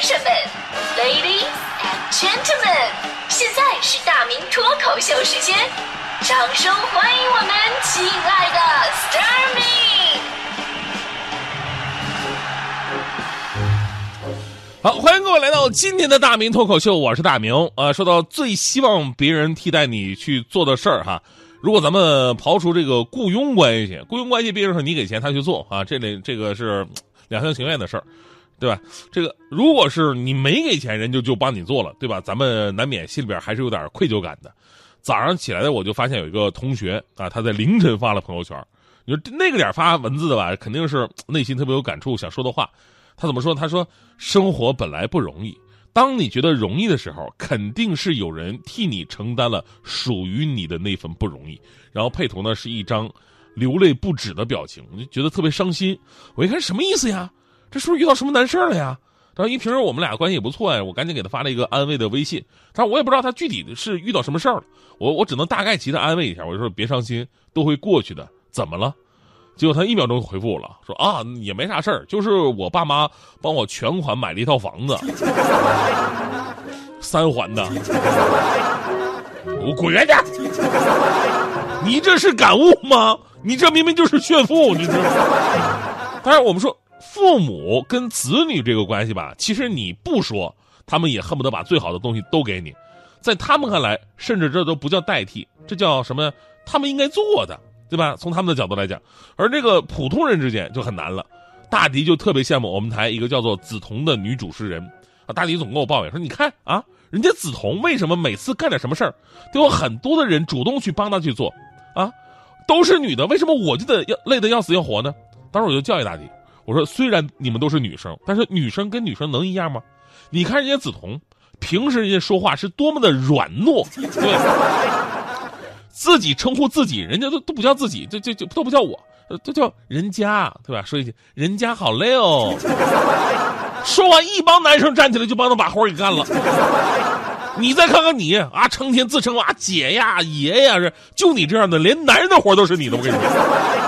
先生们，Ladies and Gentlemen，现在是大明脱口秀时间，掌声欢迎我们亲爱的 s t a r m y 好，欢迎各位来到今天的大明脱口秀，我是大明。呃，说到最希望别人替代你去做的事儿哈，如果咱们刨除这个雇佣关系，雇佣关系毕竟是你给钱他去做啊，这里这个是两厢情愿的事儿。对吧？这个如果是你没给钱，人就就帮你做了，对吧？咱们难免心里边还是有点愧疚感的。早上起来的我就发现有一个同学啊，他在凌晨发了朋友圈。你说那个点发文字的吧，肯定是内心特别有感触，想说的话。他怎么说？他说：“生活本来不容易，当你觉得容易的时候，肯定是有人替你承担了属于你的那份不容易。”然后配图呢是一张流泪不止的表情，我就觉得特别伤心。我一看什么意思呀？这是不是遇到什么难事了呀？然后一平时我们俩关系也不错呀，我赶紧给他发了一个安慰的微信。但是我也不知道他具体的是遇到什么事儿了，我我只能大概其的安慰一下，我就说别伤心，都会过去的。怎么了？结果他一秒钟回复我了，说啊也没啥事儿，就是我爸妈帮我全款买了一套房子，三环的。我滚远点！你这是感悟吗？你这明明就是炫富，你知道吗？当然我们说。父母跟子女这个关系吧，其实你不说，他们也恨不得把最好的东西都给你，在他们看来，甚至这都不叫代替，这叫什么？他们应该做的，对吧？从他们的角度来讲，而这个普通人之间就很难了。大迪就特别羡慕我们台一个叫做梓潼的女主持人啊，大迪总跟我抱怨说：“你看啊，人家梓潼为什么每次干点什么事儿，都有很多的人主动去帮她去做啊？都是女的，为什么我就得要累得要死要活呢？”当时我就教育大迪。我说，虽然你们都是女生，但是女生跟女生能一样吗？你看人家梓潼，平时人家说话是多么的软糯，对，自己称呼自己，人家都都不叫自己，这这这都不叫我，都叫人家，对吧？说一句，人家好累哦。说完，一帮男生站起来就帮他把活给干了。你再看看你啊，成天自称啊姐呀爷呀，是就你这样的，连男人的活都是你的，我跟你说。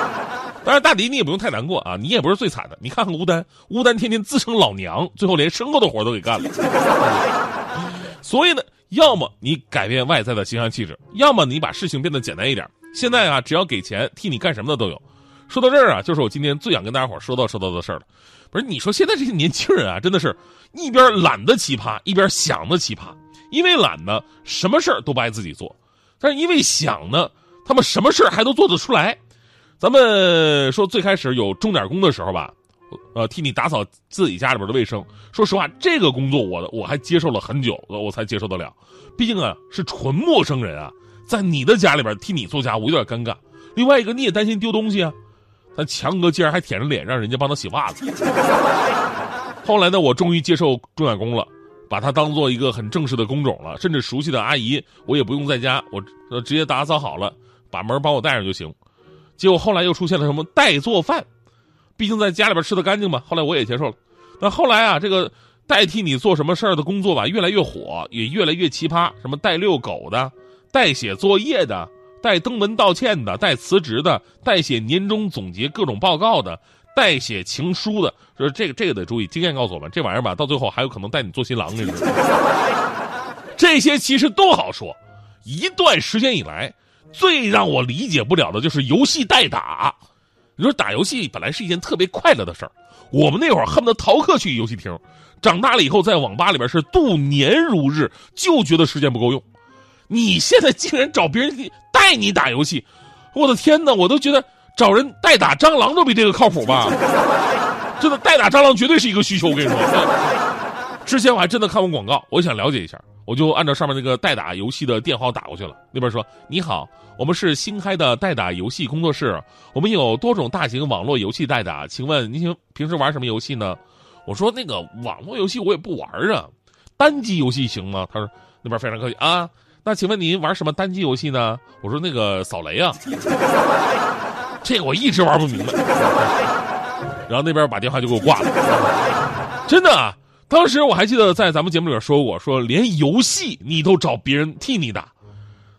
当然，大迪你也不用太难过啊，你也不是最惨的。你看看吴丹，吴丹天天自称老娘，最后连牲口的活都给干了。所以呢，要么你改变外在的形象气质，要么你把事情变得简单一点。现在啊，只要给钱，替你干什么的都有。说到这儿啊，就是我今天最想跟大家伙说到说到的事儿了。不是你说现在这些年轻人啊，真的是一边懒得奇葩，一边想的奇葩。因为懒呢，什么事儿都不爱自己做；但是因为想呢，他们什么事儿还都做得出来。咱们说最开始有钟点工的时候吧，呃，替你打扫自己家里边的卫生。说实话，这个工作我我还接受了很久，我才接受得了。毕竟啊，是纯陌生人啊，在你的家里边替你做家务有点尴尬。另外一个，你也担心丢东西啊。但强哥竟然还舔着脸让人家帮他洗袜子。后来呢，我终于接受钟点工了，把他当做一个很正式的工种了。甚至熟悉的阿姨，我也不用在家，我直接打扫好了，把门帮我带上就行。结果后来又出现了什么代做饭，毕竟在家里边吃的干净嘛。后来我也接受了。那后来啊，这个代替你做什么事儿的工作吧，越来越火，也越来越奇葩。什么代遛狗的，代写作业的，代登门道歉的，代辞职的，代写年终总结各种报告的，代写情书的。说这个这个得注意，经验告诉我们，这玩意儿吧，到最后还有可能带你做新郎。这这些其实都好说，一段时间以来。最让我理解不了的就是游戏代打。你说打游戏本来是一件特别快乐的事儿，我们那会儿恨不得逃课去游戏厅。长大了以后在网吧里边是度年如日，就觉得时间不够用。你现在竟然找别人带你打游戏，我的天哪！我都觉得找人代打蟑螂都比这个靠谱吧？真的代打蟑螂绝对是一个需求。我跟你说，之前我还真的看过广告，我想了解一下。我就按照上面那个代打游戏的电话打过去了。那边说：“你好，我们是新开的代打游戏工作室，我们有多种大型网络游戏代打，请问您平平时玩什么游戏呢？”我说：“那个网络游戏我也不玩啊，单机游戏行吗？”他说：“那边非常客气啊，那请问您玩什么单机游戏呢？”我说：“那个扫雷啊。”这个我一直玩不明白。然后那边把电话就给我挂了，真的。当时我还记得在咱们节目里边说过，说连游戏你都找别人替你打，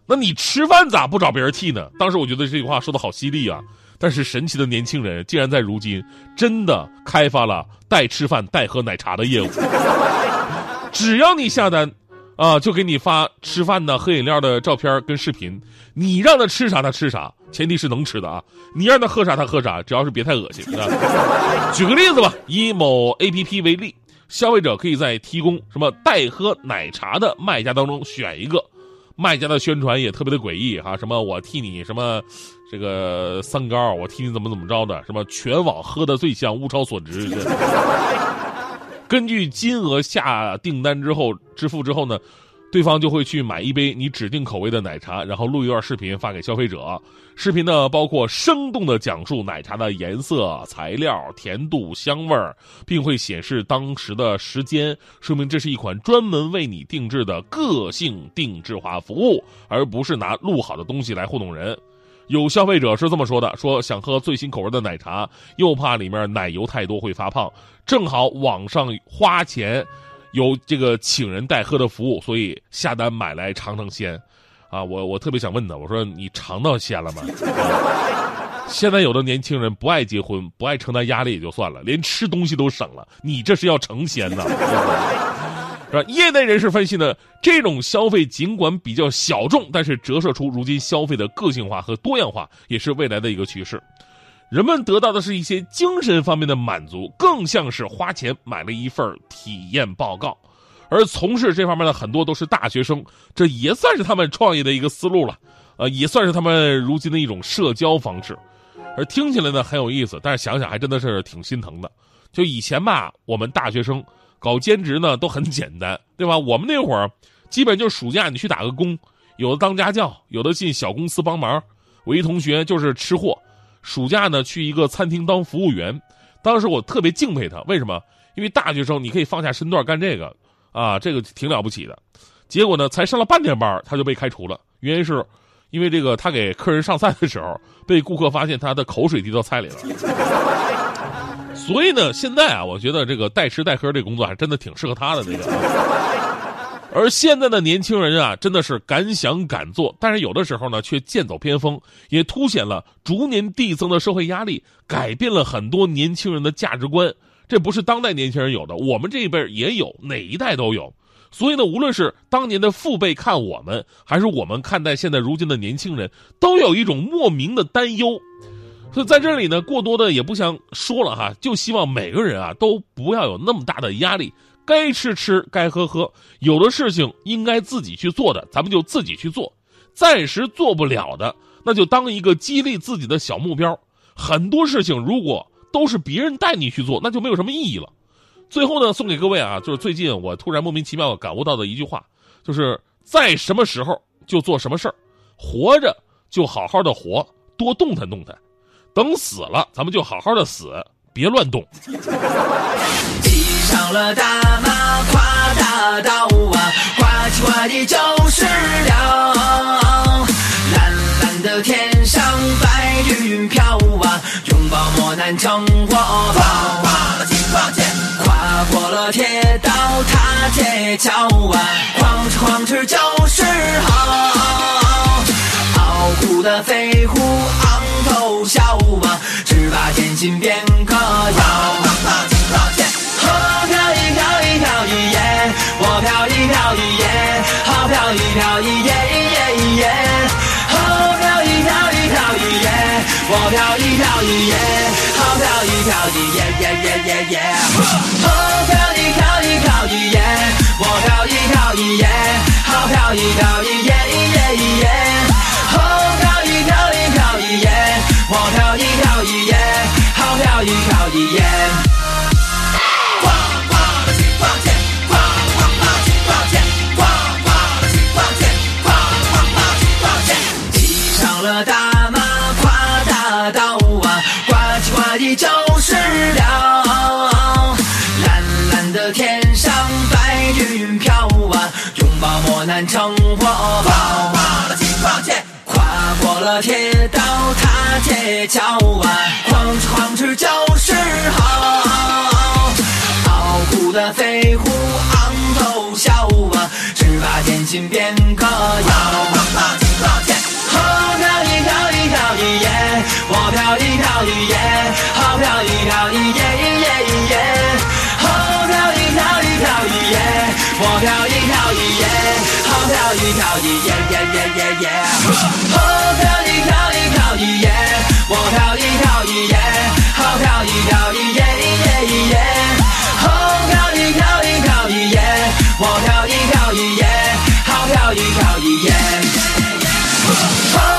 那你吃饭咋不找别人替呢？当时我觉得这句话说的好犀利啊！但是神奇的年轻人竟然在如今真的开发了代吃饭、代喝奶茶的业务。只要你下单，啊，就给你发吃饭的、喝饮料的照片跟视频。你让他吃啥他吃啥，前提是能吃的啊。你让他喝啥他喝啥，只要是别太恶心。举个例子吧，以某 APP 为例，消费者可以在提供什么代喝奶茶的卖家当中选一个。卖家的宣传也特别的诡异哈，什么我替你什么，这个三高，我替你怎么怎么着的，什么全网喝的最香，物超所值。根据金额下订单之后支付之后呢。对方就会去买一杯你指定口味的奶茶，然后录一段视频发给消费者。视频呢，包括生动的讲述奶茶的颜色、材料、甜度、香味儿，并会显示当时的时间，说明这是一款专门为你定制的个性定制化服务，而不是拿录好的东西来糊弄人。有消费者是这么说的：说想喝最新口味的奶茶，又怕里面奶油太多会发胖，正好网上花钱。有这个请人代喝的服务，所以下单买来尝尝鲜，啊，我我特别想问他，我说你尝到鲜了吗？现在有的年轻人不爱结婚，不爱承担压力也就算了，连吃东西都省了，你这是要成仙呢？是吧？业内人士分析呢，这种消费尽管比较小众，但是折射出如今消费的个性化和多样化，也是未来的一个趋势。人们得到的是一些精神方面的满足，更像是花钱买了一份体验报告。而从事这方面的很多都是大学生，这也算是他们创业的一个思路了，呃，也算是他们如今的一种社交方式。而听起来呢很有意思，但是想想还真的是挺心疼的。就以前吧，我们大学生搞兼职呢都很简单，对吧？我们那会儿基本就是暑假你去打个工，有的当家教，有的进小公司帮忙。我一同学就是吃货。暑假呢，去一个餐厅当服务员，当时我特别敬佩他，为什么？因为大学生你可以放下身段干这个，啊，这个挺了不起的。结果呢，才上了半天班，他就被开除了。原因是，因为这个他给客人上菜的时候，被顾客发现他的口水滴到菜里了。所以呢，现在啊，我觉得这个代吃代喝这工作还真的挺适合他的这个。而现在的年轻人啊，真的是敢想敢做，但是有的时候呢，却剑走偏锋，也凸显了逐年递增的社会压力，改变了很多年轻人的价值观。这不是当代年轻人有的，我们这一辈也有，哪一代都有。所以呢，无论是当年的父辈看我们，还是我们看待现在如今的年轻人，都有一种莫名的担忧。所以在这里呢，过多的也不想说了哈，就希望每个人啊，都不要有那么大的压力。该吃吃，该喝喝，有的事情应该自己去做的，咱们就自己去做；暂时做不了的，那就当一个激励自己的小目标。很多事情如果都是别人带你去做，那就没有什么意义了。最后呢，送给各位啊，就是最近我突然莫名其妙感悟到的一句话，就是在什么时候就做什么事儿，活着就好好的活，多动弹动弹；等死了，咱们就好好的死，别乱动。了大马跨大道啊，刮起刮的就是了。蓝蓝的天上白云飘啊，拥抱磨难成火爆。跨过了铁道踏铁桥啊，哐哧哐哧就是好。傲骨的飞虎昂头笑啊，十八剑心变我飘逸飘一耶，好飘一飘一耶耶耶耶耶，抱磨难成火爆。跨过了铁道踏铁桥啊，哐哧哐哧就是好。傲骨的飞虎昂头笑啊，十八剑心便可摇。好飘一飘一飘一耶，我飘。一飘一耶，好飘一飘一耶 value, yeah. yeah, yeah.